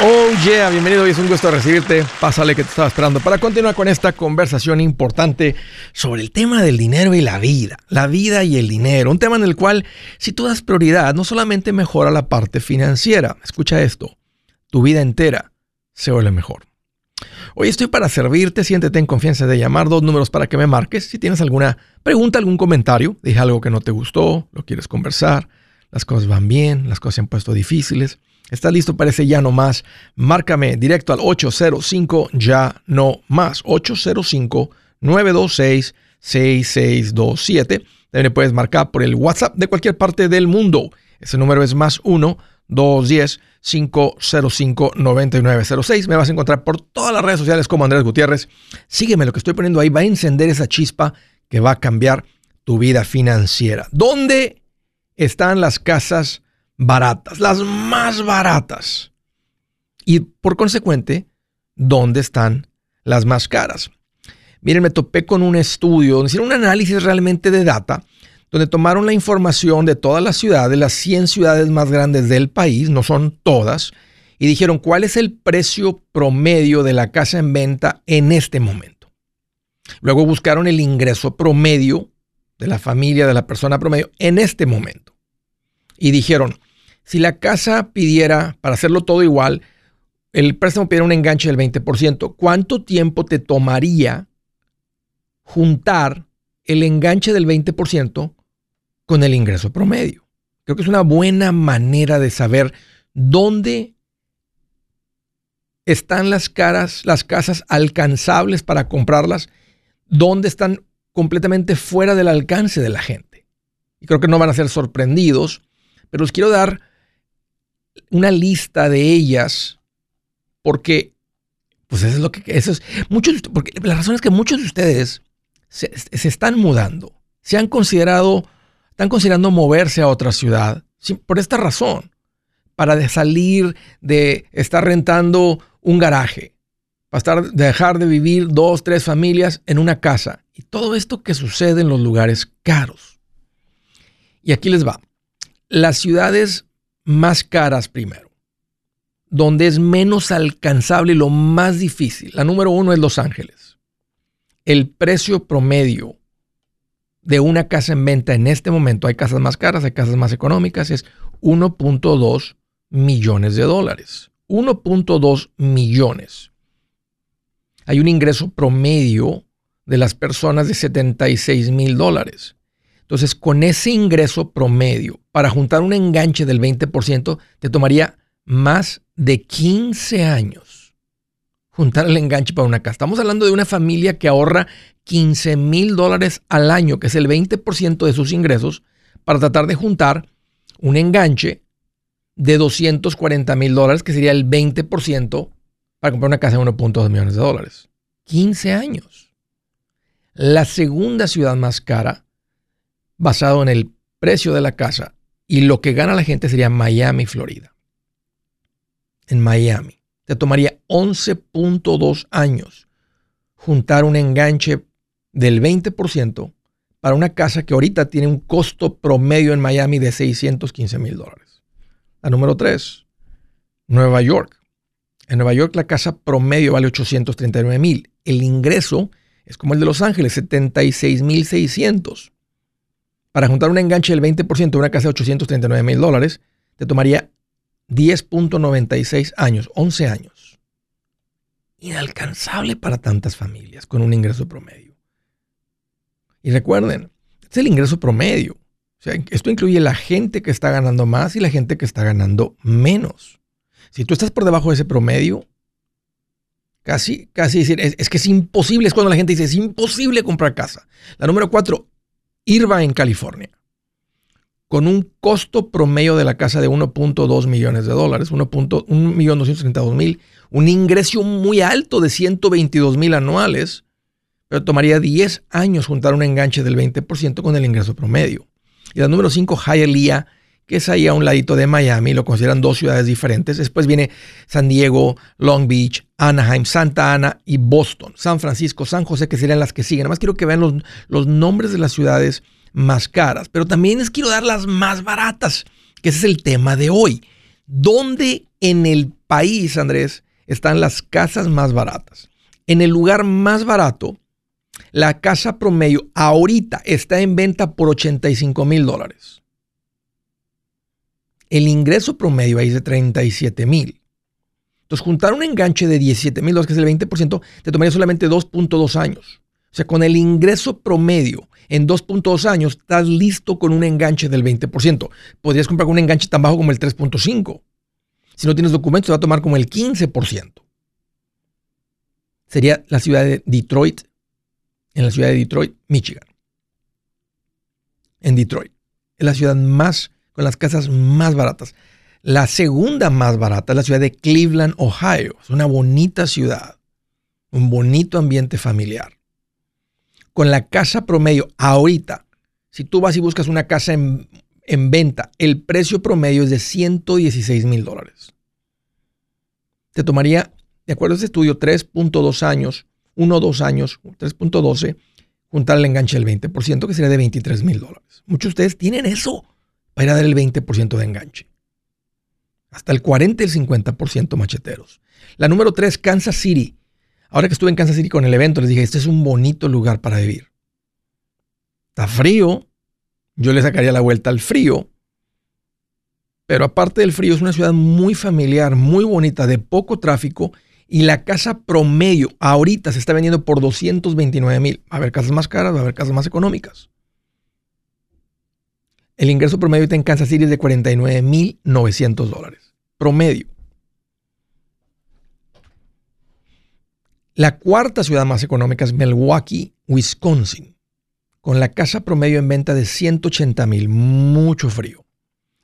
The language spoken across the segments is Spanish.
Oh yeah, bienvenido y es un gusto recibirte. Pásale que te estaba esperando para continuar con esta conversación importante sobre el tema del dinero y la vida. La vida y el dinero. Un tema en el cual, si tú das prioridad, no solamente mejora la parte financiera. Escucha esto. Tu vida entera se vuelve mejor. Hoy estoy para servirte, siéntete en confianza de llamar dos números para que me marques. Si tienes alguna pregunta, algún comentario, dije algo que no te gustó, lo quieres conversar, las cosas van bien, las cosas se han puesto difíciles ¿Estás listo para ese ya no más? Márcame directo al 805 ya no más. 805-926-6627. También puedes marcar por el WhatsApp de cualquier parte del mundo. Ese número es más 1-210-505-9906. Me vas a encontrar por todas las redes sociales como Andrés Gutiérrez. Sígueme, lo que estoy poniendo ahí va a encender esa chispa que va a cambiar tu vida financiera. ¿Dónde están las casas? Baratas, las más baratas. Y por consecuente, ¿dónde están las más caras? Miren, me topé con un estudio, hicieron un análisis realmente de data, donde tomaron la información de todas las ciudades, las 100 ciudades más grandes del país, no son todas, y dijeron cuál es el precio promedio de la casa en venta en este momento. Luego buscaron el ingreso promedio de la familia, de la persona promedio en este momento. Y dijeron, si la casa pidiera, para hacerlo todo igual, el préstamo pidiera un enganche del 20%, ¿cuánto tiempo te tomaría juntar el enganche del 20% con el ingreso promedio? Creo que es una buena manera de saber dónde están las caras, las casas alcanzables para comprarlas, dónde están completamente fuera del alcance de la gente. Y creo que no van a ser sorprendidos, pero les quiero dar una lista de ellas porque, pues eso es lo que, eso es, muchos, porque la razón es que muchos de ustedes se, están mudando, se han considerado, están considerando moverse a otra ciudad, por esta razón, para salir de estar rentando un garaje, para estar, dejar de vivir dos, tres familias en una casa. Y todo esto que sucede en los lugares caros. Y aquí les va. Las ciudades más caras primero, donde es menos alcanzable lo más difícil. La número uno es Los Ángeles. El precio promedio de una casa en venta en este momento, hay casas más caras, hay casas más económicas, es 1.2 millones de dólares. 1.2 millones. Hay un ingreso promedio de las personas de 76 mil dólares. Entonces, con ese ingreso promedio, para juntar un enganche del 20%, te tomaría más de 15 años juntar el enganche para una casa. Estamos hablando de una familia que ahorra 15 mil dólares al año, que es el 20% de sus ingresos, para tratar de juntar un enganche de 240 mil dólares, que sería el 20% para comprar una casa de 1.2 millones de dólares. 15 años. La segunda ciudad más cara basado en el precio de la casa y lo que gana la gente sería Miami, Florida. En Miami. Te tomaría 11.2 años juntar un enganche del 20% para una casa que ahorita tiene un costo promedio en Miami de 615 mil dólares. La número 3, Nueva York. En Nueva York la casa promedio vale 839 mil. El ingreso es como el de Los Ángeles, 76 mil 600. Para juntar un enganche del 20% de una casa de 839 mil dólares, te tomaría 10.96 años, 11 años. Inalcanzable para tantas familias con un ingreso promedio. Y recuerden, es el ingreso promedio. O sea, esto incluye la gente que está ganando más y la gente que está ganando menos. Si tú estás por debajo de ese promedio, casi, casi decir, es, es que es imposible, es cuando la gente dice, es imposible comprar casa. La número cuatro, Irva en California, con un costo promedio de la casa de 1.2 millones de dólares, 1.232.000, un ingreso muy alto de 122 mil anuales, pero tomaría 10 años juntar un enganche del 20% con el ingreso promedio. Y la número 5, Hialeah, que es ahí a un ladito de Miami, lo consideran dos ciudades diferentes. Después viene San Diego, Long Beach, Anaheim, Santa Ana y Boston, San Francisco, San José, que serían las que siguen. Además quiero que vean los, los nombres de las ciudades más caras, pero también les quiero dar las más baratas, que ese es el tema de hoy. ¿Dónde en el país, Andrés, están las casas más baratas. En el lugar más barato, la casa promedio ahorita está en venta por 85 mil dólares. El ingreso promedio ahí es de 37 mil. Entonces, juntar un enganche de 17 mil que es el 20%, te tomaría solamente 2.2 años. O sea, con el ingreso promedio en 2.2 años, estás listo con un enganche del 20%. Podrías comprar con un enganche tan bajo como el 3.5. Si no tienes documentos, te va a tomar como el 15%. Sería la ciudad de Detroit, en la ciudad de Detroit, Michigan. En Detroit. Es la ciudad más, con las casas más baratas. La segunda más barata es la ciudad de Cleveland, Ohio. Es una bonita ciudad. Un bonito ambiente familiar con la casa promedio ahorita, si tú vas y buscas una casa en, venta, el precio promedio es de 116 mil dólares. Te tomaría, de acuerdo a este estudio, 3.2 años, 1 o 2 años, 3.12, juntar el enganche del 20%, que sería de 23 mil dólares. Muchos de ustedes tienen eso para ir a dar el 20% de enganche. Hasta el 40 y el 50% macheteros. La número 3, Kansas City. Ahora que estuve en Kansas City con el evento, les dije, este es un bonito lugar para vivir. Está frío, yo le sacaría la vuelta al frío, pero aparte del frío es una ciudad muy familiar, muy bonita, de poco tráfico y la casa promedio ahorita se está vendiendo por 229 mil. Va a haber casas más caras, va a haber casas más económicas. El ingreso promedio en Kansas City es de 49 mil 900 dólares. Promedio. La cuarta ciudad más económica es Milwaukee, Wisconsin, con la casa promedio en venta de 180 mil, mucho frío.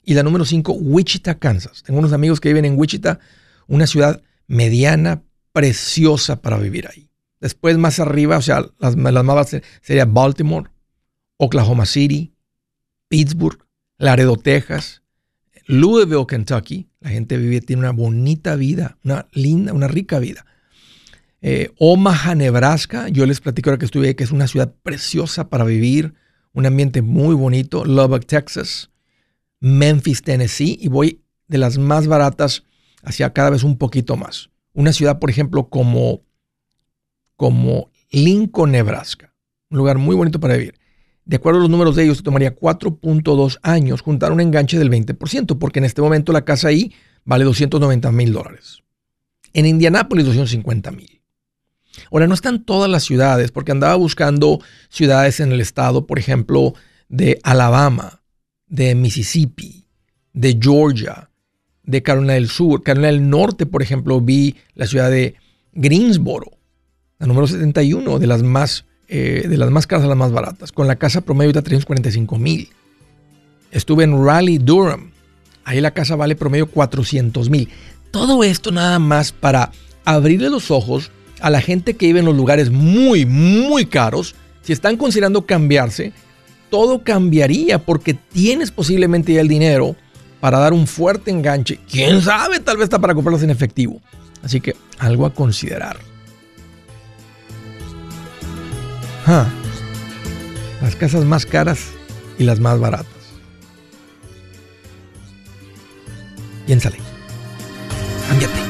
Y la número 5, Wichita, Kansas. Tengo unos amigos que viven en Wichita, una ciudad mediana, preciosa para vivir ahí. Después más arriba, o sea, las, las más sería Baltimore, Oklahoma City, Pittsburgh, Laredo, Texas, Louisville, Kentucky. La gente vive, tiene una bonita vida, una linda, una rica vida. Eh, Omaha, Nebraska, yo les platico ahora que estuve ahí, que es una ciudad preciosa para vivir, un ambiente muy bonito. Lubbock, Texas, Memphis, Tennessee, y voy de las más baratas hacia cada vez un poquito más. Una ciudad, por ejemplo, como, como Lincoln, Nebraska, un lugar muy bonito para vivir. De acuerdo a los números de ellos, tomaría 4.2 años juntar un enganche del 20%, porque en este momento la casa ahí vale 290 mil dólares. En Indianápolis, 250 mil. Ahora, no están todas las ciudades, porque andaba buscando ciudades en el estado, por ejemplo, de Alabama, de Mississippi, de Georgia, de Carolina del Sur. Carolina del Norte, por ejemplo, vi la ciudad de Greensboro, la número 71, de las más, eh, de las más caras a las más baratas, con la casa promedio de 345 mil. Estuve en Raleigh, Durham. Ahí la casa vale promedio 400 mil. Todo esto nada más para abrirle los ojos a la gente que vive en los lugares muy, muy caros, si están considerando cambiarse, todo cambiaría porque tienes posiblemente ya el dinero para dar un fuerte enganche. ¿Quién sabe? Tal vez está para comprarlos en efectivo. Así que algo a considerar. Las casas más caras y las más baratas. Piénsale. Cámbiate.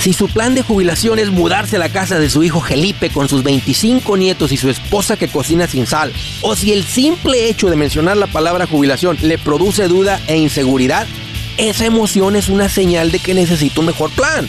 Si su plan de jubilación es mudarse a la casa de su hijo Felipe con sus 25 nietos y su esposa que cocina sin sal, o si el simple hecho de mencionar la palabra jubilación le produce duda e inseguridad, esa emoción es una señal de que necesita un mejor plan.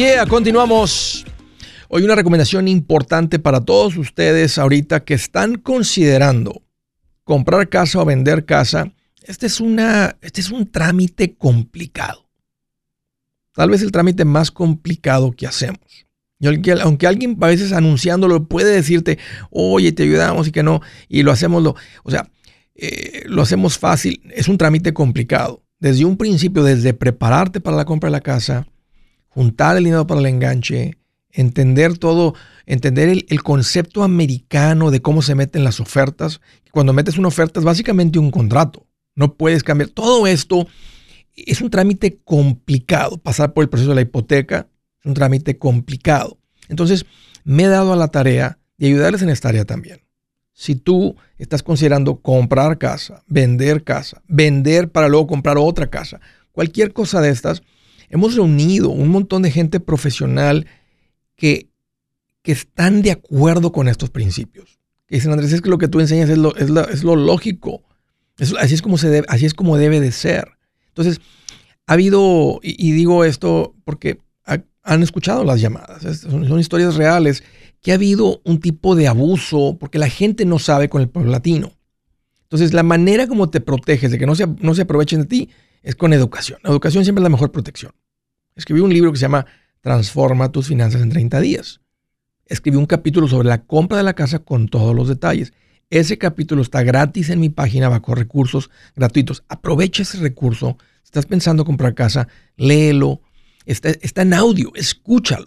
yeah, continuamos. Hoy una recomendación importante para todos ustedes ahorita que están considerando comprar casa o vender casa. Este es, una, este es un trámite complicado. Tal vez el trámite más complicado que hacemos. Aunque, alguien a veces anunciándolo puede decirte, oye, te ayudamos y que no, y lo hacemos, lo, o sea, eh, lo hacemos fácil, es un trámite complicado. Desde un principio, desde prepararte para la compra de la casa, juntar el dinero para el enganche, entender todo, entender el, concepto americano de cómo se meten las ofertas. Cuando metes una oferta es básicamente un contrato. No puedes cambiar. Todo esto es un trámite complicado. Pasar por el proceso de la hipoteca es un trámite complicado. Entonces, me he dado a la tarea de ayudarles en esta área también. Si tú estás considerando comprar casa, vender casa, vender para luego comprar otra casa, cualquier cosa de estas, hemos reunido un montón de gente profesional que, que están de acuerdo con estos principios. Que dicen, Andrés, es que lo que tú enseñas es lo, es lo lógico. así, es como se debe, así es como debe de ser. Entonces, ha habido, y, digo esto porque han escuchado las llamadas, son, son, historias reales, que ha habido un tipo de abuso porque la gente no sabe con el pueblo latino. Entonces, la manera como te proteges de que no se, no se aprovechen de ti es con educación. La educación siempre es la mejor protección. Escribí un libro que se llama Transforma tus finanzas en 30 días. Escribí un capítulo sobre la compra de la casa con todos los detalles. Ese capítulo está gratis en mi página bajo recursos gratuitos. Aprovecha ese recurso. Si estás pensando comprar casa, léelo. Está, está en audio, escúchalo.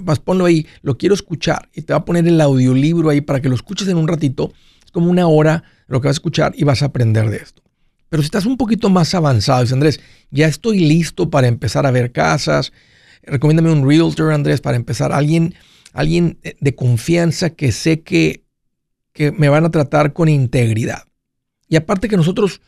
Vas, ponlo ahí, lo quiero escuchar. Y te va a poner el audiolibro ahí para que lo escuches en un ratito. Es como una hora lo que vas a escuchar y vas a aprender de esto. Pero si estás un poquito más avanzado, dice Andrés, ya estoy listo para empezar a ver casas, recomiéndame un realtor, Andrés, para empezar. Alguien, alguien de confianza que sé que, que me van a tratar con integridad. Y aparte que nosotros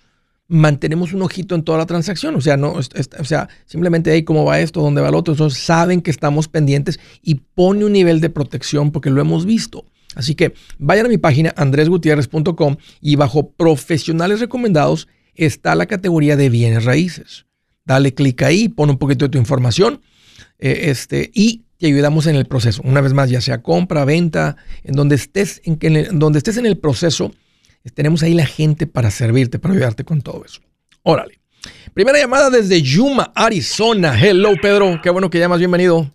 mantenemos un ojito en toda la transacción. O sea, no, o sea, simplemente ahí cómo va esto, dónde va el otro. Entonces saben que estamos pendientes y pone un nivel de protección porque lo hemos visto. Así que vayan a mi página andresgutierrez.com y bajo profesionales recomendados está la categoría de bienes raíces. Dale clic ahí, pon un poquito de tu información eh, este, y te ayudamos en el proceso. Una vez más, ya sea compra, venta, en donde estés en, en donde estés en el proceso, tenemos ahí la gente para servirte, para ayudarte con todo eso. Órale. Primera llamada desde Yuma, Arizona. Hello, Pedro. Qué bueno que llamas. Bienvenido.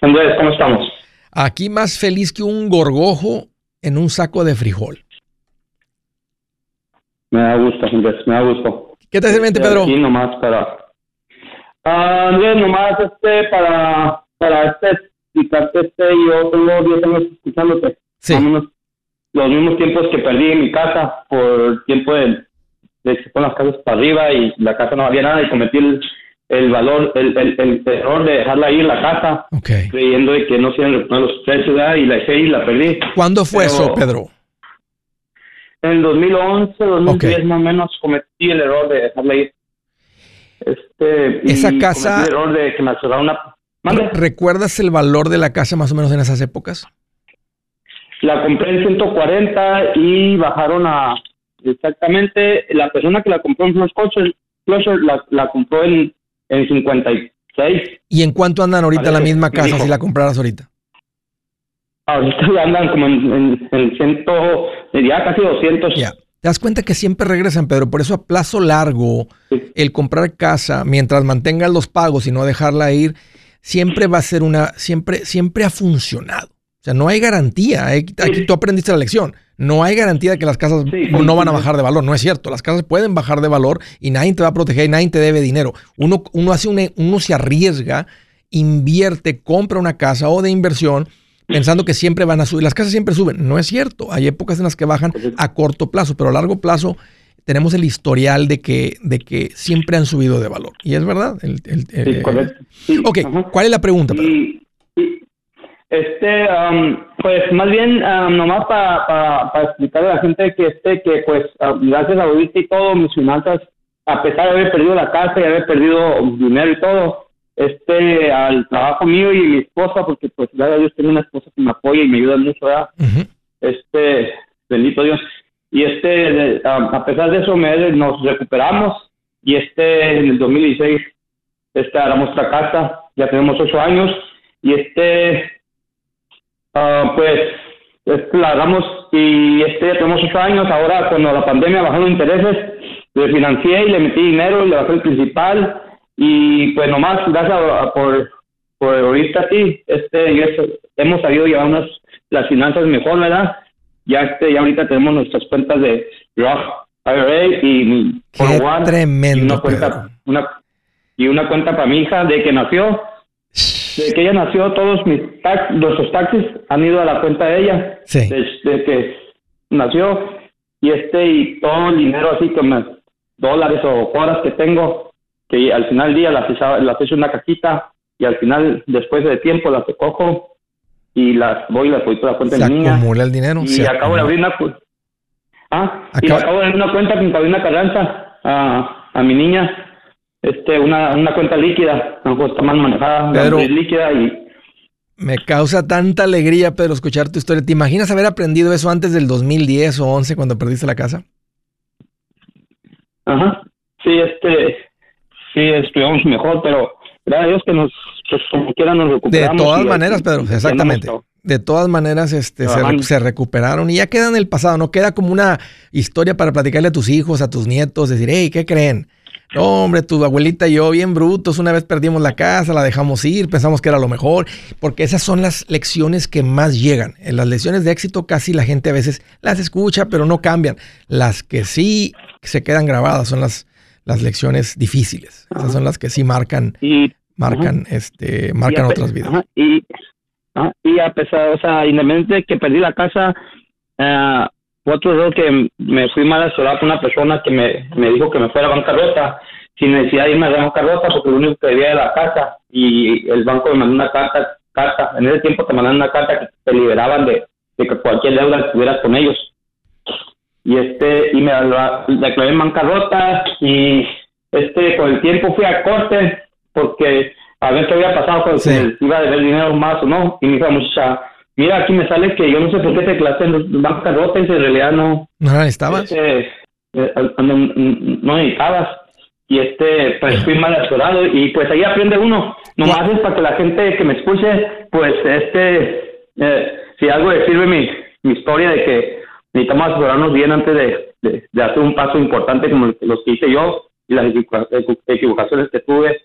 Andrés, ¿cómo estamos? Aquí más feliz que un gorgojo en un saco de frijol. Me da gusto, Andrés, me da gusto. ¿Qué te hace mente, Pedro? Sí, nomás para... Ah, Andrés, nomás este, para, para este, explicarte este, yo tengo 10 años escuchándote. Sí. los mismos tiempos que perdí en mi casa por tiempo de, de que ponen las casas para arriba y la casa no valía nada y cometí el, el valor, el, el, el, error de dejarla ahí en la casa, okay. creyendo de que no se iban a los precios y la dejé y la perdí. ¿Cuándo fue eso, Pedro? En 2011, 2010 más o menos cometí el error de dejarla ir. Este, Esa casa... Cometí el error de que me una... ¿Recuerdas el valor de la casa más o menos en esas épocas? La compré en 140 y bajaron a... Exactamente, la persona que la compró en los coches Flusher la, la compró en, en 56. ¿Y en cuánto andan ahorita la misma casa si la compraras ahorita? Ahorita ya andan como en, en, ciento, ya casi 200. Ya. Te das cuenta que siempre regresan, Pedro. Por eso a plazo largo, el comprar casa, mientras mantengas los pagos y no dejarla ir, siempre va a ser una, siempre, siempre ha funcionado. O sea, no hay garantía. Aquí tú aprendiste la lección. No hay garantía de que las casas no van a bajar de valor. No es cierto. Las casas pueden bajar de valor y nadie te va a proteger y nadie te debe dinero. Uno, uno hace uno se arriesga, invierte, compra una casa o de inversión pensando que siempre van a subir. Las casas siempre suben. No es cierto. Hay épocas en las que bajan a corto plazo, pero a largo plazo tenemos el historial de que, de que siempre han subido de valor. Y es verdad. El, el, eh, ok, ¿cuál es la pregunta? este, pues más bien, nomás para explicarle a la gente que este, que pues gracias a Audita y todo, mis finanzas, a pesar de haber perdido la casa y haber perdido dinero y todo, este, al trabajo mío y mi esposa, porque pues gracias a Dios tengo una esposa que me apoya y me ayuda mucho, ¿verdad? Este, bendito Dios. Y este, a pesar de eso, me, nos recuperamos y este, en el 2016, este, hará otra casa, ya tenemos ocho años y este, uh, pues, este, la hagamos y este, ya tenemos ocho años, ahora cuando la pandemia bajó los intereses, le financié y le metí dinero y le bajé el principal y pues nomás, gracias por, por ahorita a ti, este, hemos sabido llevarnos las finanzas mejor, ¿verdad? Ya este, ya ahorita tenemos nuestras cuentas de Roth IRA y Qué tremendo, y una cuenta, una, y una cuenta para mi hija de que nació. De que ella nació, todos mis tax, nuestros taxis han ido a la cuenta de ella. Sí. Desde que nació. Y este, y todo el dinero así como dólares o horas que tengo, que al final del día las, las hecho una cajita y al final, después de tiempo, las cojo y las voy y las voy toda la cuenta mi niña. acumula el dinero. Y acabo de abrir una... Ah, y acabo de abrir una cuenta con Carolina Carranza a, a mi niña. Este, una, una cuenta líquida, no está mal manejada, Pedro, líquida y... Me causa tanta alegría, Pedro, escuchar tu historia. ¿Te imaginas haber aprendido eso antes del 2010 o 11 cuando perdiste la casa? Ajá. Sí, este, sí estuvimos mejor, pero gracias a Dios que nos, pues como quiera nos recuperamos. De todas maneras, Pedro, exactamente. De todas maneras, este, se, se, recuperaron y ya queda en el pasado, no queda como una historia para platicarle a tus hijos, a tus nietos, decir, hey, ¿qué creen? No, hombre, tu abuelita y yo, bien brutos, una vez perdimos la casa, la dejamos ir, pensamos que era lo mejor, porque esas son las lecciones que más llegan. En las lecciones de éxito casi la gente a veces las escucha, pero no cambian. Las que sí se quedan grabadas son las, las lecciones difíciles. Esas son las que sí marcan, y, marcan, este, marcan otras vidas. y, y a pesar, o sea, independientemente de que perdí la casa, uh, otro error que me fui mal asesorado con una persona que me, me dijo que me fuera a bancarrota sin necesidad de irme a la bancarrota porque lo único que debía era la casa y el banco me mandó una carta, carta. En ese tiempo te mandaban una carta que te liberaban de, de que cualquier deuda que tuvieras con ellos y este y me declaré en bancarrota y este con el tiempo fui a corte porque a ver qué había pasado con si iba a deber dinero más o no. Y me dijo muchacha mira aquí me sale que yo no sé por qué te declaraste en bancarrota y en realidad no no necesitabas este, eh, no, no necesitabas. Y este pues fui mal asesorado y pues ahí aprende uno. Nomás es para que la gente que me escuche pues este eh, si algo le sirve mi, mi historia de que necesitamos asesorarnos bien antes de, de, hacer un paso importante como los que hice yo y las equivocaciones que tuve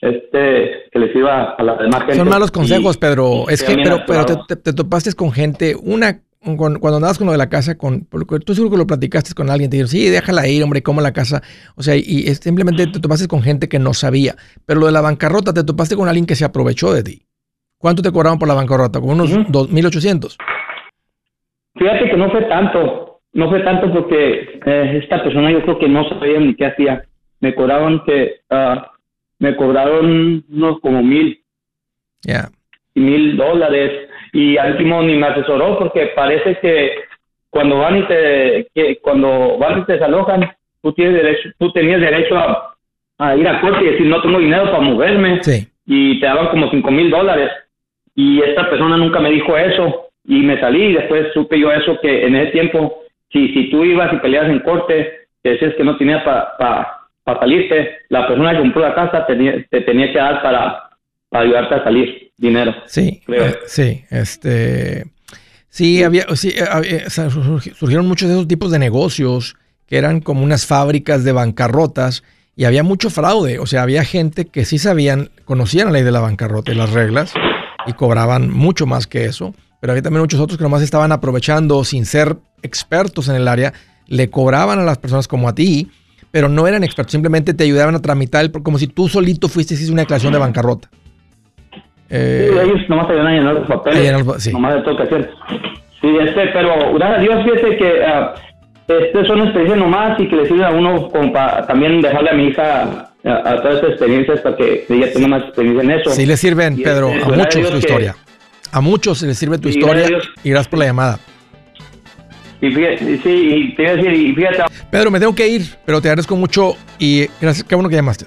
este que les iba a la demás gente. Son malos consejos, Pedro. Es que, pero, pero te, te, topaste con gente, una, cuando andabas con lo de la casa, con, tú seguro que lo platicaste con alguien, te dijeron, sí, déjala ir, hombre, como la casa. O sea, y, simplemente te topaste con gente que no sabía. Pero lo de la bancarrota, te topaste con alguien que se aprovechó de ti. ¿Cuánto te cobraban por la bancarrota? ¿Con unos 2.800? Fíjate que no fue tanto, no fue tanto porque eh, esta persona yo creo que no sabía ni qué hacía. Me cobraron que, uh, me cobraron unos como mil. Ya. Mil dólares. Y al último ni me asesoró porque parece que cuando van y te, que cuando van y te desalojan, tú tienes derecho, tú tenías derecho a, a ir a corte y decir no tengo dinero para moverme. Sí. Y te daban como cinco mil dólares. Y esta persona nunca me dijo eso y me salí y después supe yo eso que en ese tiempo, si, si tú ibas y peleabas en corte, que decías que no tenías para para salirte, la persona que compró la casa tenía, te tenía que dar para, ayudarte a salir dinero. Sí, eh, sí, este, sí, había, sí, eh, surgieron muchos de esos tipos de negocios que eran como unas fábricas de bancarrotas y había mucho fraude, o sea, había gente que sí sabían, conocían la ley de la bancarrota y las reglas y cobraban mucho más que eso, pero había también muchos otros que nomás estaban aprovechando sin ser expertos en el área, le cobraban a las personas como a ti, pero no eran expertos, simplemente te ayudaban a tramitar, el, como si tú solito fuiste y una declaración de bancarrota. Eh, sí, ellos nomás te ayudan a llenar los papeles, sí. nomás de todo que hacer. Sí, este, pero gracias a Dios, fíjese que... Uh, este son experiencias nomás y que le sirve a uno también dejarle a mi hija a, todas estas experiencias para que ella tenga más experiencia en eso. Sí le sirven, Pedro, este, a muchos tu historia. A muchos les sirve tu historia y gracias por la llamada. Y fíjate, sí, y te decir, y fíjate. Pedro, me tengo que ir, pero te agradezco mucho y gracias, qué bueno que llamaste.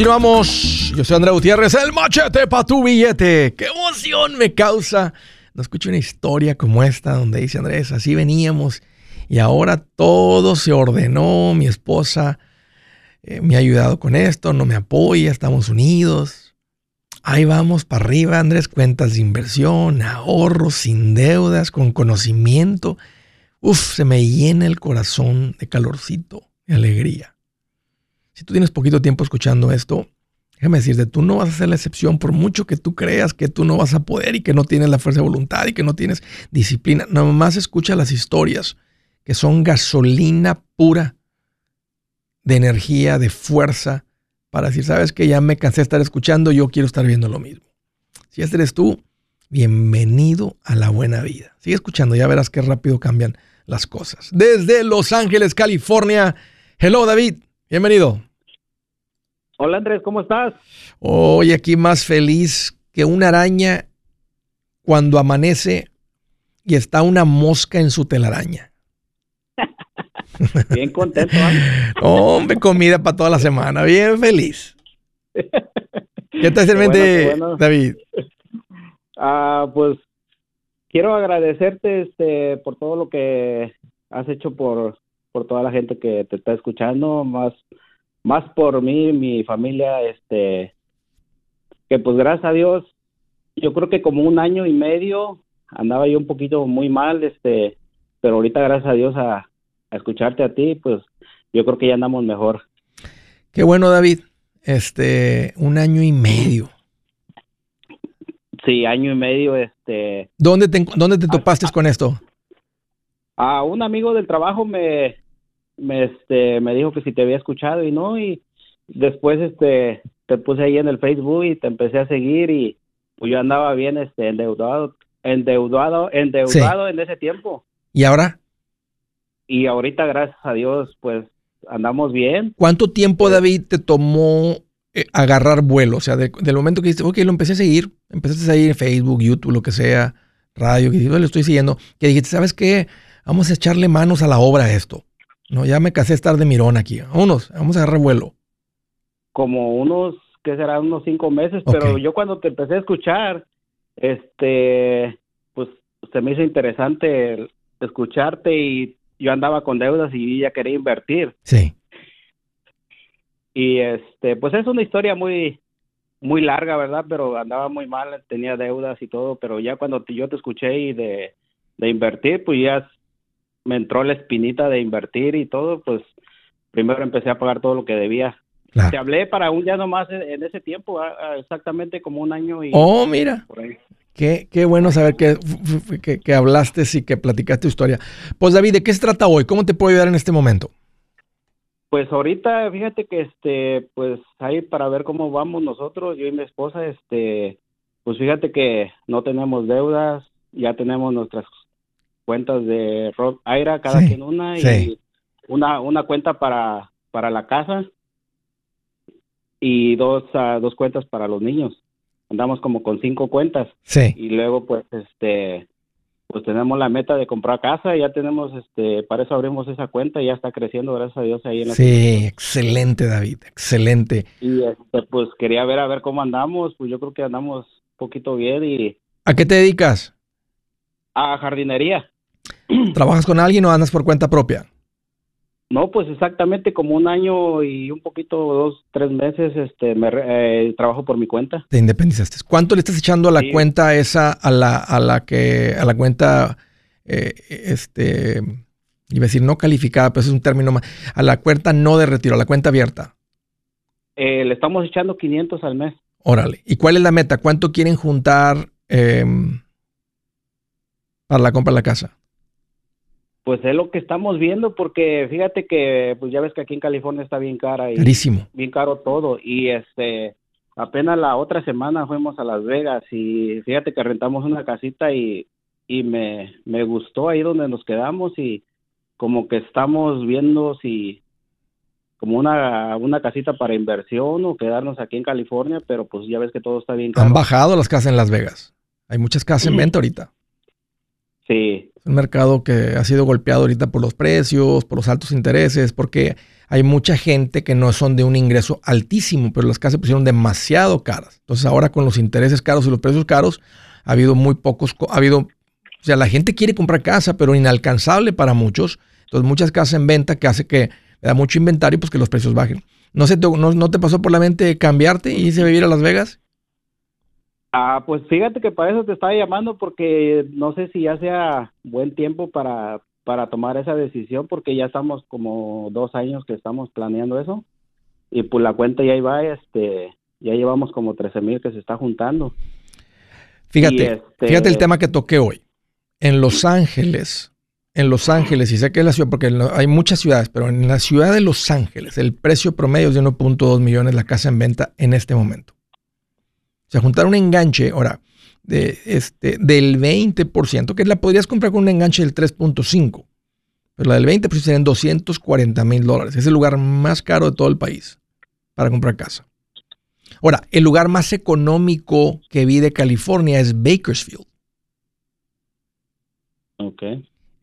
Continuamos. Yo soy Andrea Gutiérrez, el machete para tu billete. ¡Qué emoción me causa! No escucho una historia como esta donde dice Andrés, así veníamos y ahora todo se ordenó. Mi esposa eh, me ha ayudado con esto, no me apoya, estamos unidos. Ahí vamos para arriba, Andrés, cuentas de inversión, ahorros, sin deudas, con conocimiento. Uf, se me llena el corazón de calorcito, de alegría. Si tú tienes poquito tiempo escuchando esto, déjame decirte, tú no vas a ser la excepción por mucho que tú creas que tú no vas a poder y que no tienes la fuerza de voluntad y que no tienes disciplina. Nada más escucha las historias que son gasolina pura de energía, de fuerza, para decir, sabes que ya me cansé de estar escuchando, yo quiero estar viendo lo mismo. Si este eres tú, bienvenido a la buena vida. Sigue escuchando, ya verás qué rápido cambian las cosas. Desde Los Ángeles, California. Hello, David. Bienvenido. Hola Andrés, ¿cómo estás? Hoy aquí más feliz que una araña cuando amanece y está una mosca en su telaraña. bien contento. ¿eh? Hombre, comida para toda la semana, bien feliz. ¿Qué te mente, David? Ah, pues quiero agradecerte este, por todo lo que has hecho por, por toda la gente que te está escuchando, más más por mí, mi familia, este, que pues gracias a Dios, yo creo que como un año y medio andaba yo un poquito muy mal, este, pero ahorita gracias a Dios a, escucharte a ti, pues yo creo que ya andamos mejor. Qué bueno, David. Este, un año y medio. Sí, año y medio, este. ¿Dónde te, dónde te topaste con esto? A un amigo del trabajo me, me, este, me dijo que si te había escuchado y no, y después este, te puse ahí en el Facebook y te empecé a seguir y pues yo andaba bien este, endeudado, endeudado, endeudado en ese tiempo. ¿Y ahora? Y ahorita, gracias a Dios, pues andamos bien. ¿Cuánto tiempo, eh, David, te tomó eh, agarrar vuelo? O sea, del momento que dijiste, ok, lo empecé a seguir, empezaste a seguir en Facebook, YouTube, lo que sea, radio, que lo estoy siguiendo, que dijiste, ¿sabes qué? Vamos a echarle manos a la obra a esto. No, ya me casé estar de mirón aquí. Vámonos, vamos a agarrar vuelo. Como unos, ¿qué será? Unos cinco meses, pero yo cuando te empecé a escuchar, este, pues se me hizo interesante escucharte y yo andaba con deudas y ya quería invertir. Sí. Y este, pues es una historia muy, muy larga, ¿verdad? Pero andaba muy mal, tenía deudas y todo, pero ya cuando yo te escuché y de, de invertir, pues ya me entró la espinita de invertir y todo, pues primero empecé a pagar todo lo que debía. Te hablé para un ya nomás en ese tiempo, exactamente como un año y... Oh, mira. Qué, qué, bueno saber que, que, que, hablaste y que platicaste tu historia. Pues David, ¿de qué se trata hoy? ¿Cómo te puedo ayudar en este momento? Pues ahorita, fíjate que este, pues ahí para ver cómo vamos nosotros, yo y mi esposa, este, pues fíjate que no tenemos deudas, ya tenemos nuestras cuentas de Rock Aira, cada quien una, y una, una cuenta para, para la casa y dos, uh, dos cuentas para los niños. Andamos como con cinco cuentas. Sí. Y luego, pues, este, pues tenemos la meta de comprar casa, ya tenemos, este, para eso abrimos esa cuenta y ya está creciendo, gracias a Dios ahí en la Sí, excelente David, excelente. Y este, pues quería ver a ver cómo andamos, pues yo creo que andamos un poquito bien y... ¿A qué te dedicas? A jardinería. ¿Trabajas con alguien o andas por cuenta propia? No, pues exactamente como un año y un poquito, dos, tres meses, este, me eh, trabajo por mi cuenta. Te independizaste. ¿Cuánto le estás echando a la cuenta esa, a la, a la que, a la cuenta, eh, este, iba a decir no calificada, pero es un término más, a la cuenta no de retiro, a la cuenta abierta? Eh, le estamos echando 500 al mes. Órale. ¿Y cuál es la meta? ¿Cuánto quieren juntar em, para la compra de la casa? Pues es lo que estamos viendo porque fíjate que pues ya ves que aquí en California está bien cara y Carísimo. bien caro todo y este apenas la otra semana fuimos a Las Vegas y fíjate que rentamos una casita y, y me, me gustó ahí donde nos quedamos y como que estamos viendo si como una, una casita para inversión o quedarnos aquí en California, pero pues ya ves que todo está bien caro. Han bajado las casas en Las Vegas. Hay muchas casas en venta ahorita. Es un mercado que ha sido golpeado ahorita por los precios, por los altos intereses, porque hay mucha gente que no son de un ingreso altísimo, pero las casas se pusieron demasiado caras. Entonces ahora con los intereses caros y los precios caros, ha habido muy pocos, ha habido, o sea, la gente quiere comprar casa, pero inalcanzable para muchos. Entonces muchas casas en venta que hace que da mucho inventario, pues que los precios bajen. ¿No, se te, no, no te pasó por la mente cambiarte y irse a vivir a Las Vegas? Ah, pues fíjate que para eso te estaba llamando porque no sé si ya sea buen tiempo para, para tomar esa decisión porque ya estamos como dos años que estamos planeando eso y pues la cuenta ya iba, este, ya llevamos como 13 mil que se está juntando. Fíjate, este fíjate el tema que toqué hoy. En Los Ángeles, en Los Ángeles, y sé que es la ciudad, porque hay muchas ciudades, pero en la ciudad de Los Ángeles, el precio promedio es de 1.2 millones la casa en venta en este momento. O sea, juntar un enganche, ahora, de este, del 20%, que la podrías comprar con un enganche del 3.5%, pero la del 20% serían 240 mil dólares. Es el lugar más caro de todo el país para comprar casa. Ahora, el lugar más económico que vi de California es Bakersfield. Ok.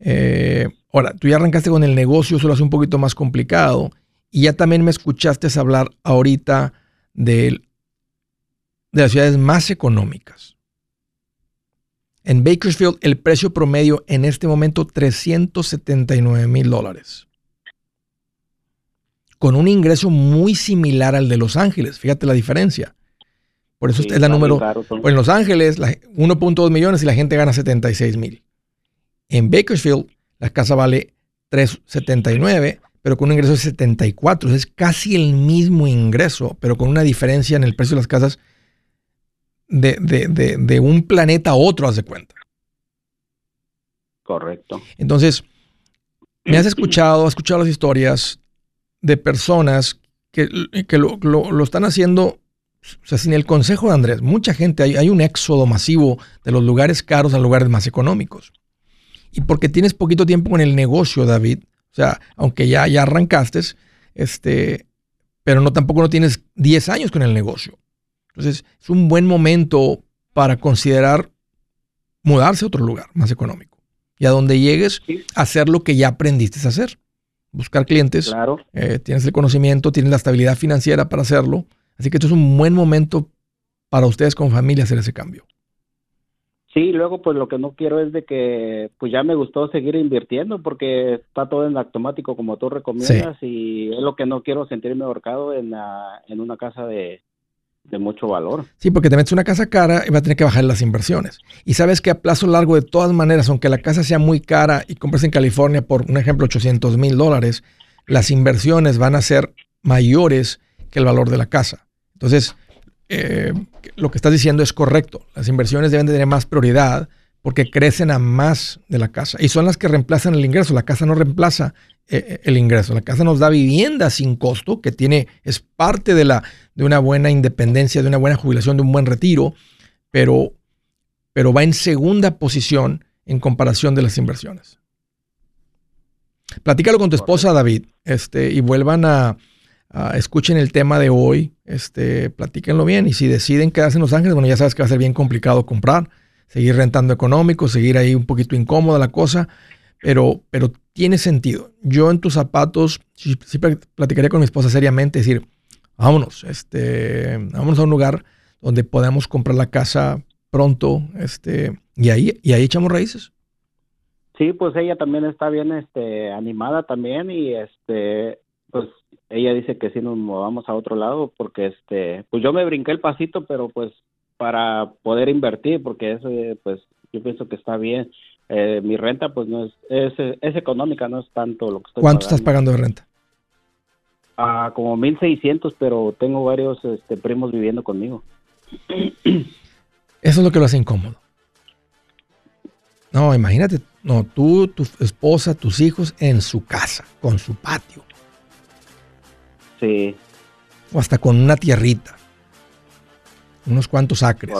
Eh, ahora, tú ya arrancaste con el negocio, eso lo hace un poquito más complicado. Y ya también me escuchaste hablar ahorita del de las ciudades más económicas. En Bakersfield, el precio promedio en este momento 379 mil dólares. Con un ingreso muy similar al de Los Ángeles. Fíjate la diferencia. Por eso es la número. en Los Ángeles, 1.2 millones y la gente gana 76 mil. En Bakersfield, la casa vale 379, pero con un ingreso de 74. Es casi el mismo ingreso, pero con una diferencia en el precio de las casas de, un planeta a otro, haz de cuenta. Correcto. Entonces, me has escuchado, has escuchado las historias de personas que, que lo, lo, están haciendo, o sea, sin el consejo de Andrés. Mucha gente, hay, hay un éxodo masivo de los lugares caros a lugares más económicos. Y porque tienes poquito tiempo con el negocio, David, o sea, aunque ya, ya arrancaste, este, pero no tampoco no tienes 10 años con el negocio. Entonces, es un buen momento para considerar mudarse a otro lugar más económico. Y a donde llegues, hacer lo que ya aprendiste a hacer. Buscar clientes. Claro. Eh, tienes el conocimiento, tienes la estabilidad financiera para hacerlo. Así que esto es un buen momento para ustedes como familia hacer ese cambio. Sí, luego pues lo que no quiero es de que pues ya me gustó seguir invirtiendo porque está todo en automático como tú recomiendas y es lo que no quiero sentirme ahorcado en, en una casa de, de mucho valor. Sí, porque te metes una casa cara y va a tener que bajar las inversiones. Y sabes que a plazo largo, de todas maneras, aunque la casa sea muy cara y compres en California por, un ejemplo, 800 mil dólares, las inversiones van a ser mayores que el valor de la casa. Entonces, eh, lo que estás diciendo es correcto. Las inversiones deben de tener más prioridad porque crecen a más de la casa y son las que reemplazan el ingreso. La casa no reemplaza el ingreso. La casa nos da vivienda sin costo, que tiene, es parte de, la, de una buena independencia, de una buena jubilación, de un buen retiro, pero, pero va en segunda posición en comparación de las inversiones. Platícalo con tu esposa, David, este, y vuelvan a, escuchen el tema de hoy, este, platíquenlo bien, y si deciden quedarse en Los Ángeles, bueno, ya sabes que va a ser bien complicado comprar seguir rentando económico, seguir ahí un poquito incómoda la cosa, pero, pero tiene sentido. Yo en tus zapatos, sí, platicaría con mi esposa seriamente, decir, vámonos, este, vámonos a un lugar donde podamos comprar la casa pronto, este, y ahí, y ahí echamos raíces. Sí, pues ella también está bien, este, animada también y este, pues ella dice que sí nos movamos a otro lado porque este, pues yo me brinqué el pasito, pero pues para poder invertir, porque eso, pues, yo pienso que está bien. Eh, mi renta, pues, no es, es, económica, no es tanto lo que estoy ¿Cuánto estás pagando de renta? Ah, como 1.600, pero tengo varios este, primos viviendo conmigo. Eso es lo que lo hace incómodo. No, imagínate, no, tú, tu esposa, tus hijos en su casa, con su patio. Sí. O hasta con una tierrita unos cuantos acres.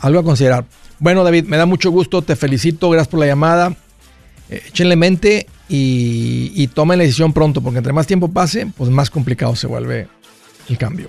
Algo a considerar. Bueno, David, me da mucho gusto, te felicito, gracias por la llamada. Eh, échenle mente y, y tomen la decisión pronto, porque entre más tiempo pase, pues más complicado se vuelve el cambio.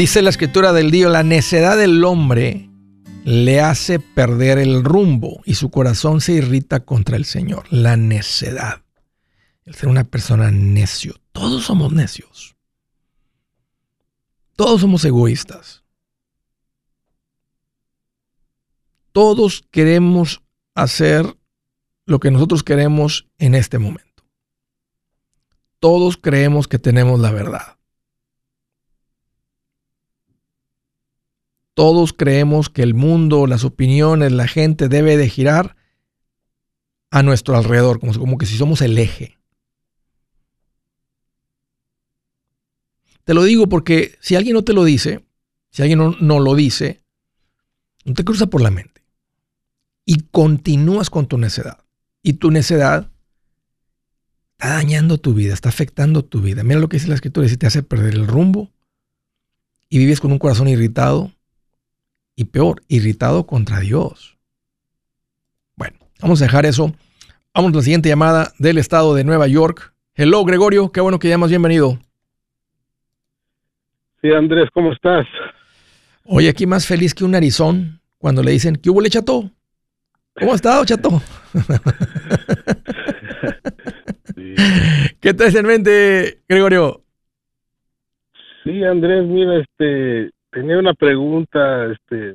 Dice la escritura del Dios, la necedad del hombre le hace perder el rumbo y su corazón se irrita contra el Señor. La necedad. El ser una persona necio. Todos somos necios. Todos somos egoístas. Todos queremos hacer lo que nosotros queremos en este momento. Todos creemos que tenemos la verdad. Todos creemos que el mundo, las opiniones, la gente debe de girar a nuestro alrededor, como, como que si somos el eje. Te lo digo porque si alguien no te lo dice, si alguien no, no lo dice, no te cruza por la mente. Y continúas con tu necedad. Y tu necedad está dañando tu vida, está afectando tu vida. Mira lo que dice la escritura, si te hace perder el rumbo y vives con un corazón irritado, y peor, irritado contra Dios. Bueno, vamos a dejar eso. Vamos a la siguiente llamada del estado de Nueva York. Hello, Gregorio, qué bueno que llamas, bienvenido. Sí, Andrés, ¿cómo estás? Oye, aquí más feliz que un narizón cuando le dicen, ¿qué hubo, le chato? ¿Cómo has estado, chato? ¿Qué traes en mente, Gregorio? Sí, Andrés, mira, este, tenía una pregunta, este,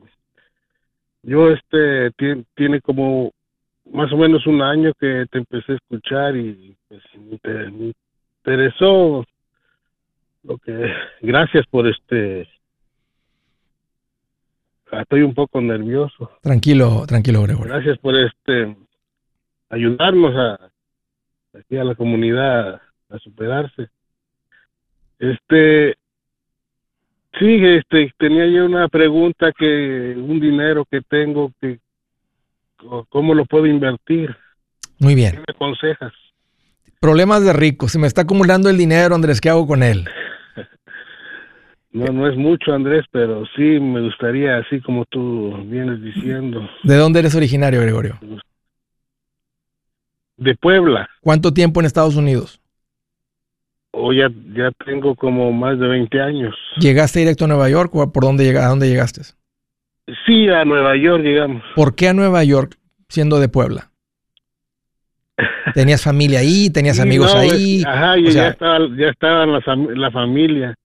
yo este tiene, como más o menos un año que te empecé a escuchar y pues interesó lo que gracias por este ah, estoy un poco nervioso. Tranquilo, tranquilo, Gregorio. Gracias por este ayudarnos a aquí a la comunidad a superarse. Este sí, este tenía yo una pregunta que un dinero que tengo que cómo lo puedo invertir. Muy bien. ¿Qué me aconsejas? Problemas de rico. Se me está acumulando el dinero, Andrés. ¿Qué hago con él? No, no es mucho, Andrés, pero sí me gustaría, así como tú vienes diciendo. ¿De dónde eres originario, Gregorio? De Puebla. ¿Cuánto tiempo en Estados Unidos? O ya, ya tengo como más de 20 años. ¿Llegaste directo a Nueva York o por dónde, a dónde llegaste? Sí, a Nueva York llegamos. ¿Por qué a Nueva York siendo de Puebla? ¿Tenías familia ahí? ¿Tenías Sí, amigos no, ahí? es- Ajá, ya, sea, estaba, ya estaban la, fam- la familia.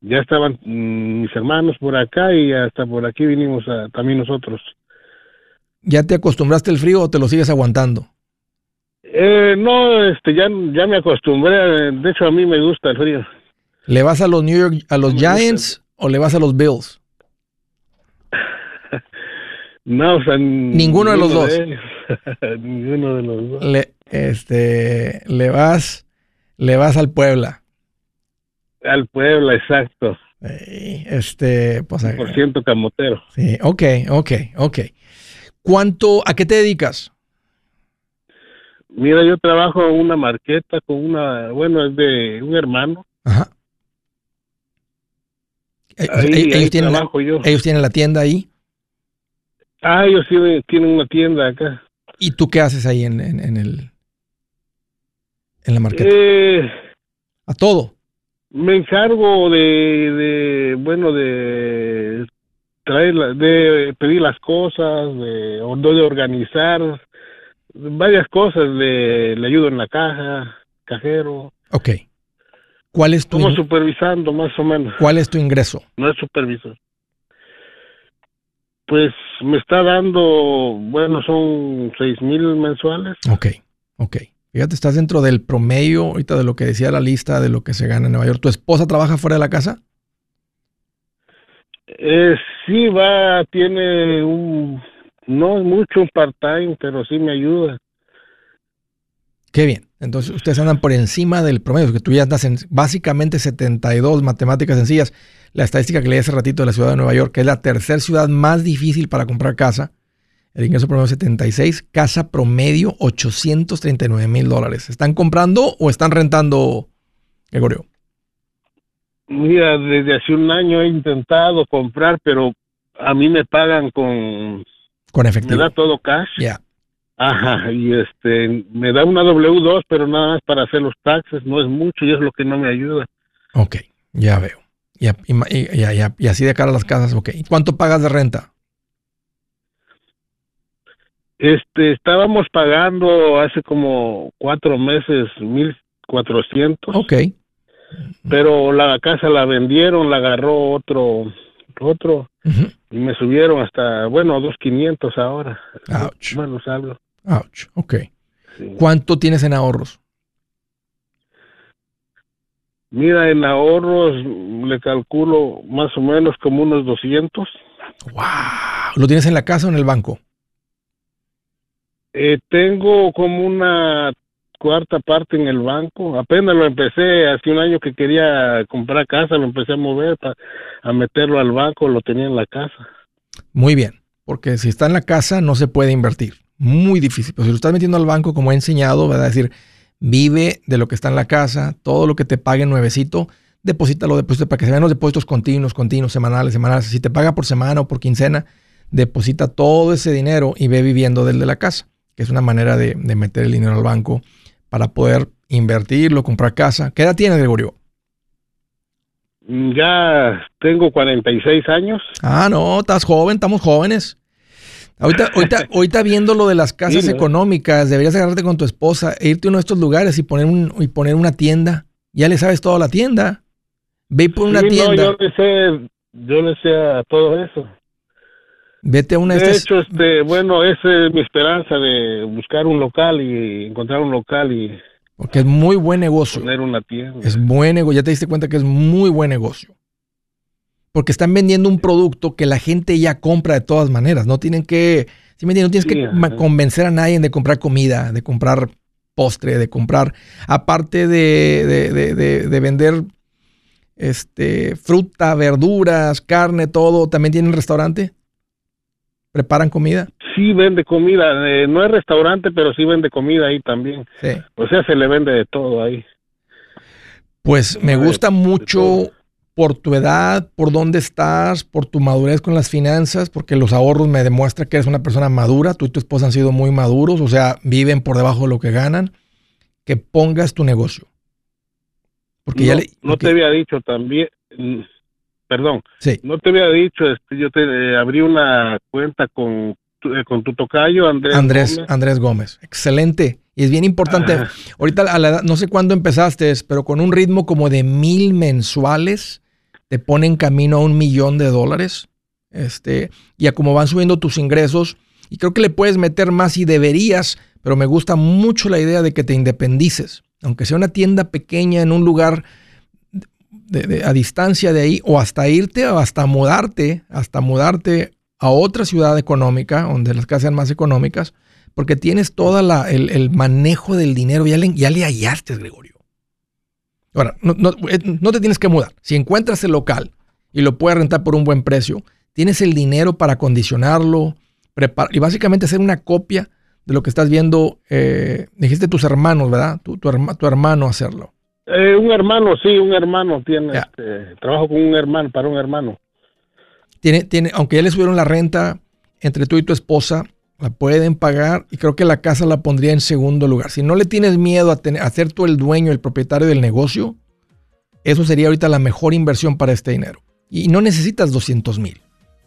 Ya estaban mm, mis hermanos por acá y hasta por aquí vinimos a- también nosotros. ¿Ya te acostumbraste al frío o te lo sigues aguantando? Eh, no, este, ya, ya me acostumbré. De hecho, a mí me gusta el frío. ¿Le vas a los New York, a los. Giants o le vas a los Bills? No, o sea, Ninguno de los dos. ninguno de los dos. Le, este, le vas, le vas al Puebla. Al Puebla, exacto. Este, pues, Por ciento camotero. sí, ok, ok, ok. ¿Cuánto, a qué te dedicas? Mira, yo trabajo en una marqueta con una, bueno, es de un hermano. Ajá. Eh, Ahí, ellos, ahí tienen la, yo. ellos tienen la tienda ahí. Ah, ellos sí tienen una tienda acá. ¿Y tú qué haces ahí en, en- en el en la marqueta? Eh, a todo. me encargo de, de, bueno, de traer, de pedir las cosas, de organizar varias cosas. De, le ayudo en la caja, cajero, Ok. ¿Cuál es tu in- supervisando más o menos. cuál es tu ingreso? No es supervisor. Pues me está dando, bueno, son seis mil mensuales. Ok, ok. Fíjate, estás dentro del promedio ahorita de lo que decía la lista de lo que se gana en Nueva York. ¿Tu esposa trabaja fuera de la casa? Eh, sí va, tiene un, no es mucho un part-time, pero sí me ayuda. Qué bien. Entonces ustedes andan por encima del promedio, que tú ya andas en básicamente 72 matemáticas sencillas. La estadística que leí hace ratito de la ciudad de Nueva York, que es la tercera ciudad más difícil para comprar casa. El ingreso promedio es 76, casa promedio 839 mil dólares. ¿Están comprando o están rentando, Gregorio? Mira, desde hace un año he intentado comprar, pero a mí me pagan con, Con me efectivo. da todo cash. Ya. Ajá, y este, me da una W2, pero nada más para hacer los taxes, no es mucho y es lo que no me ayuda. Ok, ya veo. Y, y y- así de cara a las casas, ok. ¿Y cuánto pagas de renta? Este, estábamos pagando hace como cuatro meses mil cuatrocientos, Ok. pero la casa la vendieron, la agarró otro, otro, Y me subieron hasta, bueno, dos quinientos ahora. Ouch. Bueno, salgo. Ouch. Ok. sí. ¿Cuánto tienes en ahorros? Mira, en ahorros le calculo más o menos como unos 200. ¡Wow! ¿Lo tienes en la casa o en el banco? Eh, tengo como una cuarta parte en el banco. Apenas lo empecé, hace un año que quería comprar casa, lo empecé a mover para a meterlo al banco, lo tenía en la casa. Muy bien. Porque si está en la casa no se puede invertir. Muy difícil. Pero si lo estás metiendo al banco, como he enseñado, ¿verdad? Es decir, vive de lo que está en la casa, todo lo que te pague nuevecito, deposítalo, deposita para que se vean los depósitos continuos, continuos, semanales, semanales. Si te paga por semana o por quincena, deposita todo ese dinero y ve viviendo del de la casa, que es una manera de, de meter el dinero al banco para poder invertirlo, comprar casa. ¿Qué edad tienes, Gregorio? Ya tengo 46 años. Ah, no, estás joven, estamos jóvenes. Ahorita, ahorita, ahorita viendo lo de las casas Sí, ¿no? económicas, deberías agarrarte con tu esposa e irte a uno de estos lugares y poner, un, y poner una tienda. Ya le sabes toda la tienda. Ve por una Sí, no, tienda. yo le sé, yo le sé a todo eso. Vete a una de estas. hecho, este, bueno, esa es mi esperanza de buscar un local y encontrar un local y Porque es muy buen negocio. Poner una tienda. Es buen negocio. Ya te diste cuenta que es muy buen negocio. Porque están vendiendo un producto que la gente ya compra de todas maneras. No tienen que, ¿sí me entiendes? No tienes que convencer a nadie de comprar comida, de comprar postre, de comprar, aparte de, de- de- de- de vender este, fruta, verduras, carne, todo, también tienen restaurante. ¿Preparan comida? Sí vende comida, eh, no es restaurante, pero sí vende comida ahí también. Sí. O sea, se le vende de todo ahí. Pues me gusta mucho por tu edad, por dónde estás, por tu madurez con las finanzas, porque los ahorros me demuestra que eres una persona madura, tú y tu esposa han sido muy maduros, o sea, viven por debajo de lo que ganan, que pongas tu negocio. Porque no, ya le... no porque- te había dicho también, perdón, Sí, no te había dicho, este, yo te eh, abrí una cuenta con tu, eh, con tu tocayo, Andrés. Andrés, Gómez. Andrés Gómez, excelente. Y es bien importante, Ajá. ahorita a la edad, no sé cuándo empezaste, pero con un ritmo como de mil mensuales, te pone en camino a un millón de dólares. Este, y a cómo van subiendo tus ingresos, y creo que le puedes meter más y deberías, pero me gusta mucho la idea de que te independices, aunque sea una tienda pequeña en un lugar a distancia de ahí, o hasta irte, o hasta mudarte, hasta mudarte a otra ciudad económica, donde las casas sean más económicas, porque tienes todo el, el manejo del dinero, ya le, ya le hallaste, Gregorio. Ahora, no, no- eh, no te tienes que mudar. Si encuentras el local y lo puedes rentar por un buen precio, tienes el dinero para acondicionarlo, preparar y básicamente hacer una copia de lo que estás viendo. eh, dijiste tus hermanos, ¿verdad? Tu, tu, herma- tu hermano hacerlo. Eh, un hermano, sí, un hermano tiene, este, trabajo con un hermano, para un hermano. Tiene, tiene, aunque ya le subieron la renta entre tú y tu esposa, la pueden pagar y creo que la casa la pondría en segundo lugar. Si no le tienes miedo a, tener, a ser tú el dueño, el propietario del negocio, eso sería ahorita la mejor inversión para este dinero. Y no necesitas 200 mil.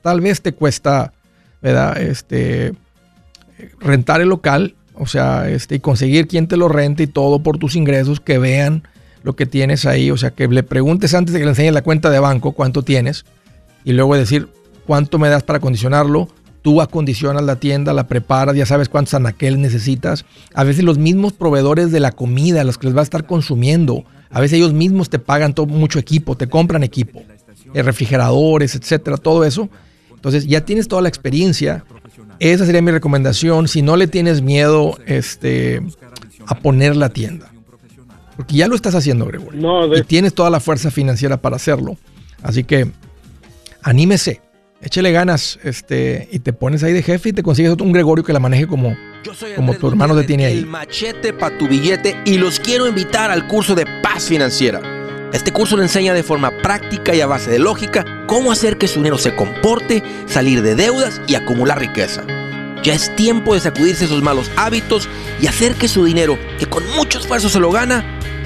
Tal vez te cuesta, ¿verdad? Este, rentar el local, o sea, este, y conseguir quien te lo rente y todo por tus ingresos, que vean lo que tienes ahí, o sea, que le preguntes antes de que le enseñes la cuenta de banco cuánto tienes y luego decir cuánto me das para acondicionarlo. Tú acondicionas la tienda, la preparas, ya sabes cuántos anaqueles necesitas. A veces los mismos proveedores de la comida, los que les va a estar consumiendo, a veces ellos mismos te pagan todo, mucho equipo, te compran equipo, eh, refrigeradores, etcétera, todo eso. Entonces ya tienes toda la experiencia. Esa sería mi recomendación. Si no le tienes miedo este, a poner la tienda. Porque ya lo estás haciendo, Gregorio No, y de, tienes toda la fuerza financiera para hacerlo. Así que anímese, échele ganas, este, y te pones ahí de jefe y te consigues un Gregorio que la maneje como, Yo soy Como tu hermano te tiene ahí. El machete para tu billete y los quiero invitar al curso de paz financiera. Este curso le enseña de forma práctica y a base de lógica cómo hacer que su dinero se comporte, salir de deudas y acumular riqueza. Ya es tiempo de sacudirse esos malos hábitos y hacer que su dinero, que con mucho esfuerzo se lo gana,